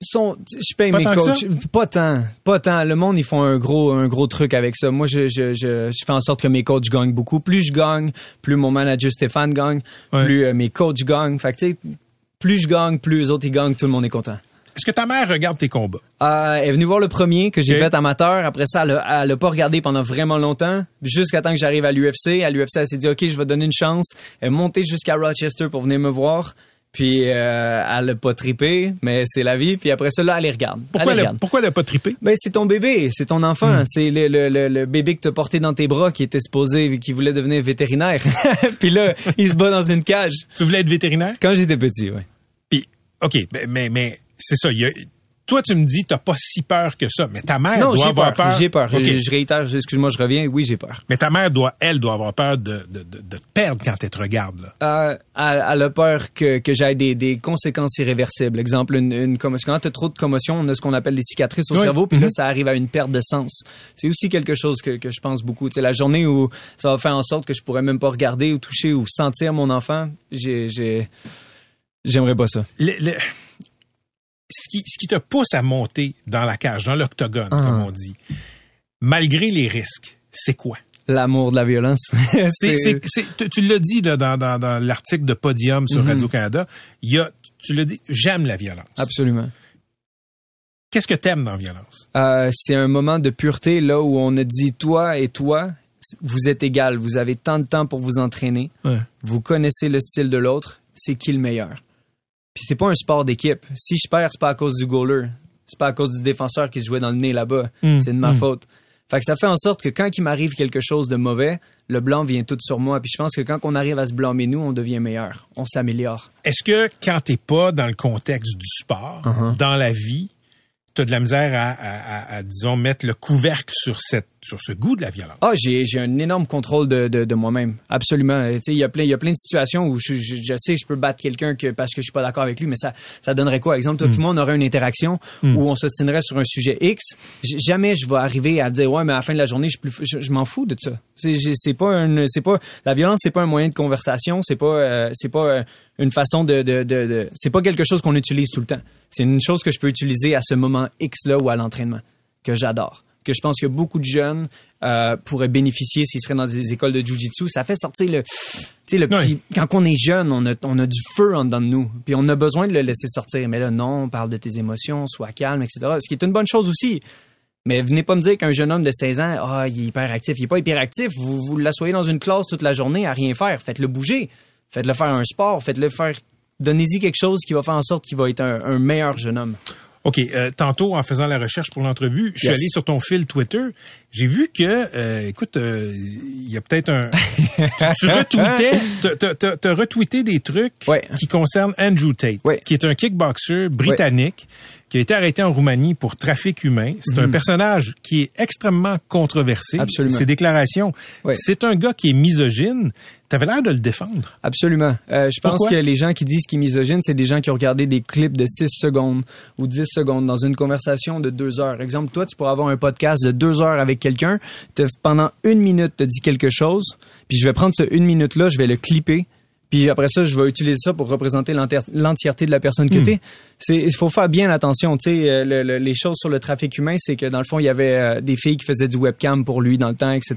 Sont, je paye Pas mes coachs. Pas tant, pas tant. Le monde ils font un gros, un gros truc avec ça. Moi, je, je, je, je fais en sorte que mes coachs gagnent beaucoup. Plus je gagne, plus mon manager Stéphane gagne, Ouais. plus euh, mes coachs gagnent. Fait que tu sais, plus je gagne, plus les autres ils gagnent, tout le monde est content. Est-ce que ta mère regarde tes combats? Euh, elle est venue voir le premier que j'ai fait amateur. Après ça, elle a, elle a pas regardé pendant vraiment longtemps. Jusqu'à temps que j'arrive à l'UFC. À l'UFC, elle s'est dit, OK, je vais donner une chance. Elle est montée jusqu'à Rochester pour venir me voir. Puis euh, elle a pas trippé, mais c'est la vie. Puis après ça, là, elle les regarde. Pourquoi elle pourquoi elle a pas trippé? Ben, c'est ton bébé, c'est ton enfant, c'est le, le, le, le bébé que t'as porté dans tes bras qui était supposé, qui voulait devenir vétérinaire. Puis là, il se bat dans une cage. Tu voulais être vétérinaire? Quand j'étais petit, ouais. Puis, OK, mais, mais, mais c'est ça. il y a- toi, tu me dis, t'as pas si peur que ça, mais ta mère Non, doit j'ai avoir peur. J'ai peur. OK. Je, réitère, excuse-moi, je reviens. Oui, j'ai peur. Mais ta mère doit, elle, doit avoir peur de, de, de, de te perdre quand elle te regarde, là. Euh, elle, elle a peur que, que j'aille des, des conséquences irréversibles. Exemple, une, une commotion. Quand tu as trop de commotion, on a ce qu'on appelle des cicatrices au Oui. cerveau, puis là, Mhm. ça arrive à une perte de sens. C'est aussi quelque chose que, que je pense beaucoup. Sais, la journée où ça va faire en sorte que je pourrais même pas regarder ou toucher ou sentir mon enfant, j'ai, j'ai, j'aimerais pas ça. Le- le- ce, qui, ce qui te pousse à monter dans la cage, dans l'octogone, Ah. comme on dit, malgré les risques, c'est quoi? L'amour de la violence. C'est, c'est, c'est- tu, tu l'as dit là, dans, dans, dans l'article de Podium sur Mhm. Radio-Canada, il y a, tu l'as dit, j'aime la violence. Absolument. Qu'est-ce que t'aimes dans la violence? Euh, c'est un moment de pureté là où on a dit toi et toi, vous êtes égal, vous avez tant de temps pour vous entraîner, Ouais. vous connaissez le style de l'autre, c'est qui le meilleur? Puis c'est pas un sport d'équipe. Si je perds, c'est pas à cause du goaler, c'est pas à cause du défenseur qui se jouait dans le nez là-bas, Mm. c'est de ma Mm. faute. Fait que ça fait en sorte que quand il m'arrive quelque chose de mauvais, le blanc vient tout sur moi. Puis je pense que quand on arrive à se blâmer nous, on devient meilleur, on s'améliore. Est-ce que quand t'es pas dans le contexte du sport, Uh-huh. dans la vie, t'as de la misère à, à- à- à, disons, mettre le couvercle sur cette, sur ce goût de la violence? Ah, j'ai, j'ai un énorme contrôle de, de, de moi-même. Absolument. Il y a plein, il y a plein de situations où je, je, je sais que je peux battre quelqu'un que, parce que je suis pas d'accord avec lui, mais ça, ça donnerait quoi? Exemple, toi Hmm. puis moi, on aurait une interaction Mm. où on s'ostinerait sur un sujet X. Jamais je vais arriver à dire, ouais, mais à la fin de la journée, je, plus- je, je m'en fous de ça. C'est, c'est pas une, c'est pas, la violence, c'est pas un moyen de conversation, c'est pas, euh, c'est pas euh, une façon de, de, de, de- c'est pas quelque chose qu'on utilise tout le temps. C'est une chose que je peux utiliser à ce moment X là ou à l'entraînement que j'adore. Que je pense que beaucoup de jeunes euh, pourraient bénéficier s'ils seraient dans des écoles de jujitsu. Ça fait sortir le, tu sais, le petit. Quand on est jeune, on a, on a du feu en dedans de nous, puis on a besoin de le laisser sortir. Mais là, non, on parle de tes émotions, sois calme, etc. Ce qui est une bonne chose aussi. Mais venez pas me dire qu'un jeune homme de 16 ans, ah, il est hyper actif. Il est pas hyper actif. Vous, vous l'assoyez dans une classe toute la journée à rien faire. Faites-le bouger. Faites-le faire un sport. Faites-le faire. Donnez-y quelque chose qui va faire en sorte qu'il va être un, un meilleur jeune homme. OK. euh, tantôt, en faisant la recherche pour l'entrevue, je suis Yes. allé sur ton fil Twitter. J'ai vu que, euh, écoute, euh, il y a peut-être un... tu, tu retweetais, t'as retweeté des trucs qui concernent Andrew Tate, qui est un kickboxer britannique qui a été arrêté en Roumanie pour trafic humain. C'est un Mhm. personnage qui est extrêmement controversé. Absolument. Ses déclarations. Ouais. C'est un gars qui est misogyne. T'avais l'air de le défendre. Absolument. Euh, je pense Pourquoi? que les gens qui disent qu'ils est misogyne, c'est des gens qui ont regardé des clips de 6 secondes ou 10 secondes dans une conversation de 2 heures. Exemple, toi, tu pourrais avoir un podcast de 2 heures avec quelqu'un, pendant une minute, te dit quelque chose, puis je vais prendre ce une minute-là, je vais le clipper, puis après ça, je vais utiliser ça pour représenter l'entièreté de la personne que Hmm. t'es. C'est, il faut faire bien attention. Tu sais, euh, le- le- les choses sur le trafic humain, c'est que dans le fond, il y avait euh, des filles qui faisaient du webcam pour lui dans le temps, etc.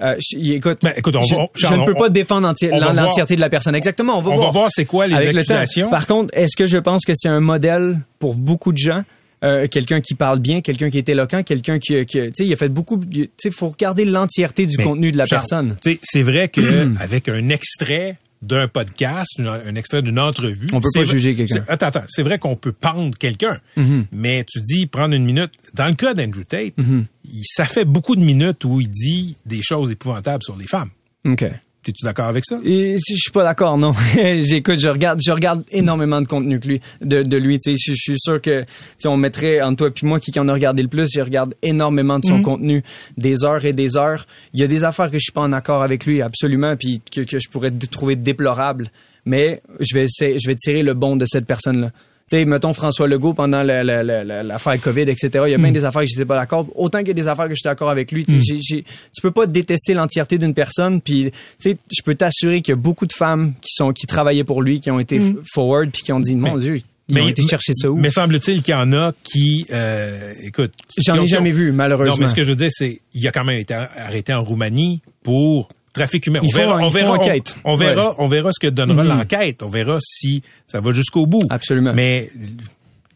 Euh, je- écoute, Ben, écoute, on je, je ne peux on- pas défendre voir- l'entièreté de la personne. Exactement. On va On va voir. voir c'est quoi les Avec le. Par contre, est-ce que je pense que c'est un modèle pour beaucoup de gens? Euh, quelqu'un qui parle bien, quelqu'un qui est éloquent, quelqu'un qui, qui tu sais, il a fait beaucoup, tu sais, faut regarder l'entièreté du Mais, contenu de la Charles, personne. tu sais, C'est vrai que avec un extrait d'un podcast, une- un extrait d'une entrevue, On peut pas vrai- juger quelqu'un. Attends, attends, c'est vrai qu'on peut pendre quelqu'un, Mhm. mais tu dis prendre une minute. Dans le cas d'Andrew Tate, Mhm. il- ça fait beaucoup de minutes où il dit des choses épouvantables sur les femmes. OK. T'es-tu d'accord avec ça? Et si je suis pas d'accord, non. J'écoute, je regarde, je regarde énormément de contenu que lui, de, de lui. Tu sais, je, je suis sûr que, sais, on mettrait entre toi et moi qui en a regardé le plus. Je regarde énormément de son Mhm. contenu, des heures et des heures. Il y a des affaires que je suis pas en accord avec lui, absolument, puis que, que je pourrais trouver déplorables. Mais je vais essayer, je vais tirer le bon de cette personne-là. Tu sais, mettons François Legault pendant la- la- la- la- l'affaire COVID, etc. Il y a Mhm. des affaires que j'étais pas d'accord. Autant qu'il y a des affaires que j'étais d'accord avec lui. J'ai- tu peux pas détester l'entièreté d'une personne. Puis, tu sais, je peux t'assurer qu'il y a beaucoup de femmes qui sont qui travaillaient pour lui, qui ont été f- forward, puis qui ont dit, mon Dieu, ils ont été chercher ça où? Mais semble-t-il qu'il y en a qui, euh, écoute, J'en ai jamais vu, malheureusement. Non, mais ce que je veux dire, c'est il a quand même été arrêté en Roumanie pour trafic humain. On verra, on verra, on- verra, Ouais. on verra ce que donnera Mhm. l'enquête. On verra si ça va jusqu'au bout. Absolument. Mais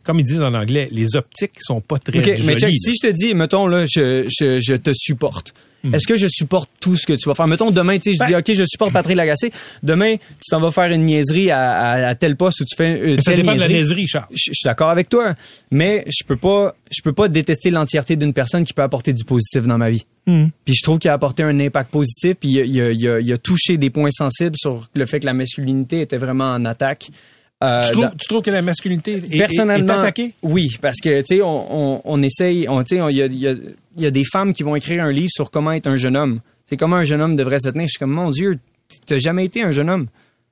comme ils disent en anglais, les optiques sont pas très OK, jolies. mais check, si je te dis, mettons, là, je, je, je te supporte. Hmm. Est-ce que je supporte tout ce que tu vas faire? Mettons, demain, tu sais, je dis, OK, je supporte Patrick Lagacé. Demain, tu t'en vas faire une niaiserie à, à, à tel poste où tu fais une ça dépend de la niaiserie. niaiserie, Charles. Je, je suis d'accord avec toi, mais je peux pas, je peux pas détester l'entièreté d'une personne qui peut apporter du positif dans ma vie. Hmm. Puis je trouve qu'il a apporté un impact positif, puis il a, il a- il a- il a touché des points sensibles sur le fait que la masculinité était vraiment en attaque. Euh, tu, trouves, dans- tu trouves que la masculinité est, Personnellement, attaquée? oui, parce que tu sais, on, on, on essaye, on, tu sais, il y a, il y, a, il y a des femmes qui vont écrire un livre sur comment être un jeune homme. C'est comment un jeune homme devrait se tenir. Je suis comme mon Dieu, t'as jamais été un jeune homme.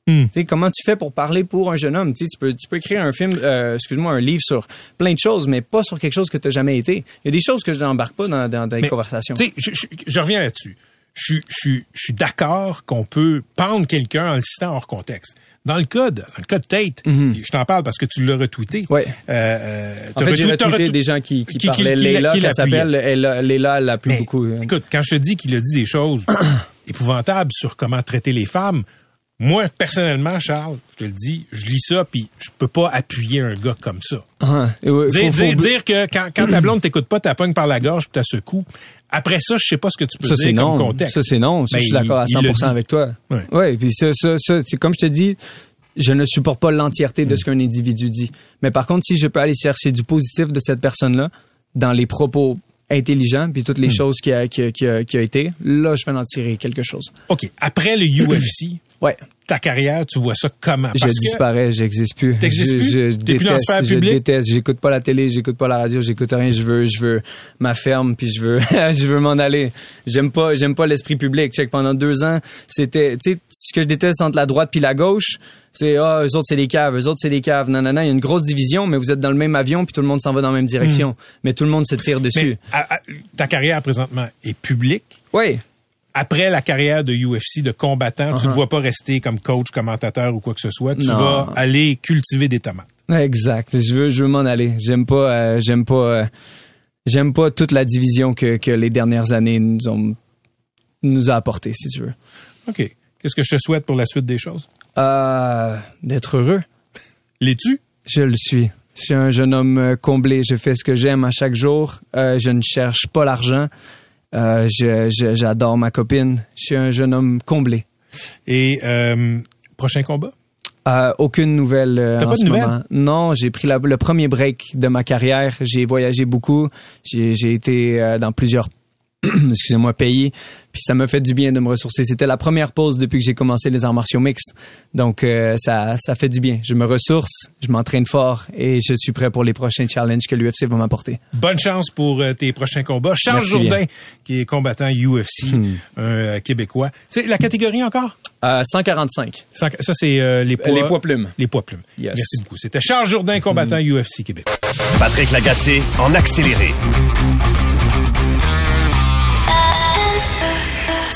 Tu sais, comment tu fais pour parler pour un jeune homme? Tu tu peux, tu peux écrire un film, euh, excuse-moi, un livre sur plein de choses, mais pas sur quelque chose que t'as jamais été. Il y a des choses que je n'embarque pas dans, dans, dans les conversations. Tu sais, je, je- je reviens là-dessus. Je, je suis d'accord qu'on peut pendre quelqu'un en le citant hors contexte. Dans le cas de, dans le cas de Tate, je t'en parle parce que tu l'as retweeté. Ouais. Euh, euh, En fait, j'ai retweeté retweet- des gens qui, qui, qui- parlaient. qui- l'appuyait. s'appelle, elle, Leila, elle l'appuie beaucoup. hein. Écoute, quand je te dis qu'il a dit des choses épouvantables sur comment traiter les femmes, moi, personnellement, Charles, je te le dis, je lis ça, puis je peux pas appuyer un gars comme ça. Ah, ouais, Dire, faut- faut- dire- dire que quand, quand ta blonde t'écoute pas, t'as pogne par la gorge, puis t'as secoues. Après ça, je sais pas ce que tu peux Ça, dire comme non. contexte. Ça, c'est non. Ça, Ben, je suis d'accord à il- il le 100% dit. avec toi. Ouais. Ouais. Puis ça, ça, ça, c'est comme je te dis, je ne supporte pas l'entièreté de ce qu'un individu dit. Mais par contre, si je peux aller chercher du positif de cette personne-là, dans les propos intelligents, puis toutes les Mm. choses qui a, qui, a, qui, a, qui a été, là, je vais en tirer quelque chose. OK. Après le UFC, Ouais. ta carrière, tu vois ça comment? Je Parce que- disparais, j'existe plus. T'existes je, plus? Je, la déteste, je déteste. J'écoute pas la télé, j'écoute pas la radio, j'écoute rien. Je veux, je veux ma ferme, puis je veux, je veux m'en aller. J'aime pas, j'aime pas l'esprit public. Check pendant deux ans, c'était, tu sais, ce que je déteste entre la droite puis la gauche, c'est ah, eux autres c'est des caves, eux autres c'est des caves. Non, non, non, il y a une grosse division, mais vous êtes dans le même avion puis tout le monde s'en va dans la même direction. Mais tout le monde se tire dessus. Hmm. Mais à- à- ta carrière présentement est publique? Oui. Après la carrière de UFC, de combattant, tu ne Uh-huh. vas pas rester comme coach, commentateur ou quoi que ce soit. Tu Non. vas aller cultiver des tomates. Exact. Je veux, je veux m'en aller. J'aime pas, euh, j'aime pas, euh, j'aime pas toute la division que, que les dernières années nous ont, nous a apporté, si tu veux. OK. Qu'est-ce que je te souhaite pour la suite des choses? Euh, d'être heureux. L'es-tu? Je le suis. Je suis un jeune homme comblé. Je fais ce que j'aime à chaque jour. Je ne cherche pas l'argent. Euh, j'adore ma copine. Je suis un jeune homme comblé. Et euh, prochain combat? Euh, aucune nouvelle euh, T'as en pas de ce nouvelles? moment. Non, j'ai pris la- le premier break de ma carrière. J'ai voyagé beaucoup. J'ai, j'ai été euh, dans plusieurs excusez-moi, pays. Puis ça m'a fait du bien de me ressourcer. C'était la première pause depuis que j'ai commencé les arts martiaux mixtes. Donc euh, ça, ça fait du bien. Je me ressource, je m'entraîne fort et je suis prêt pour les prochains challenges que l'UFC va m'apporter. Bonne chance pour euh, tes prochains combats. Charles Merci Jourdain, bien. qui est combattant UFC, Hmm. un euh, Québécois. C'est la catégorie encore? Euh, 145. Ça, c'est euh, les poids... Les poids plumes. Les poids plumes. Yes. Merci beaucoup. C'était Charles Jourdain, combattant UFC Québec. Patrick Lagacé en accéléré.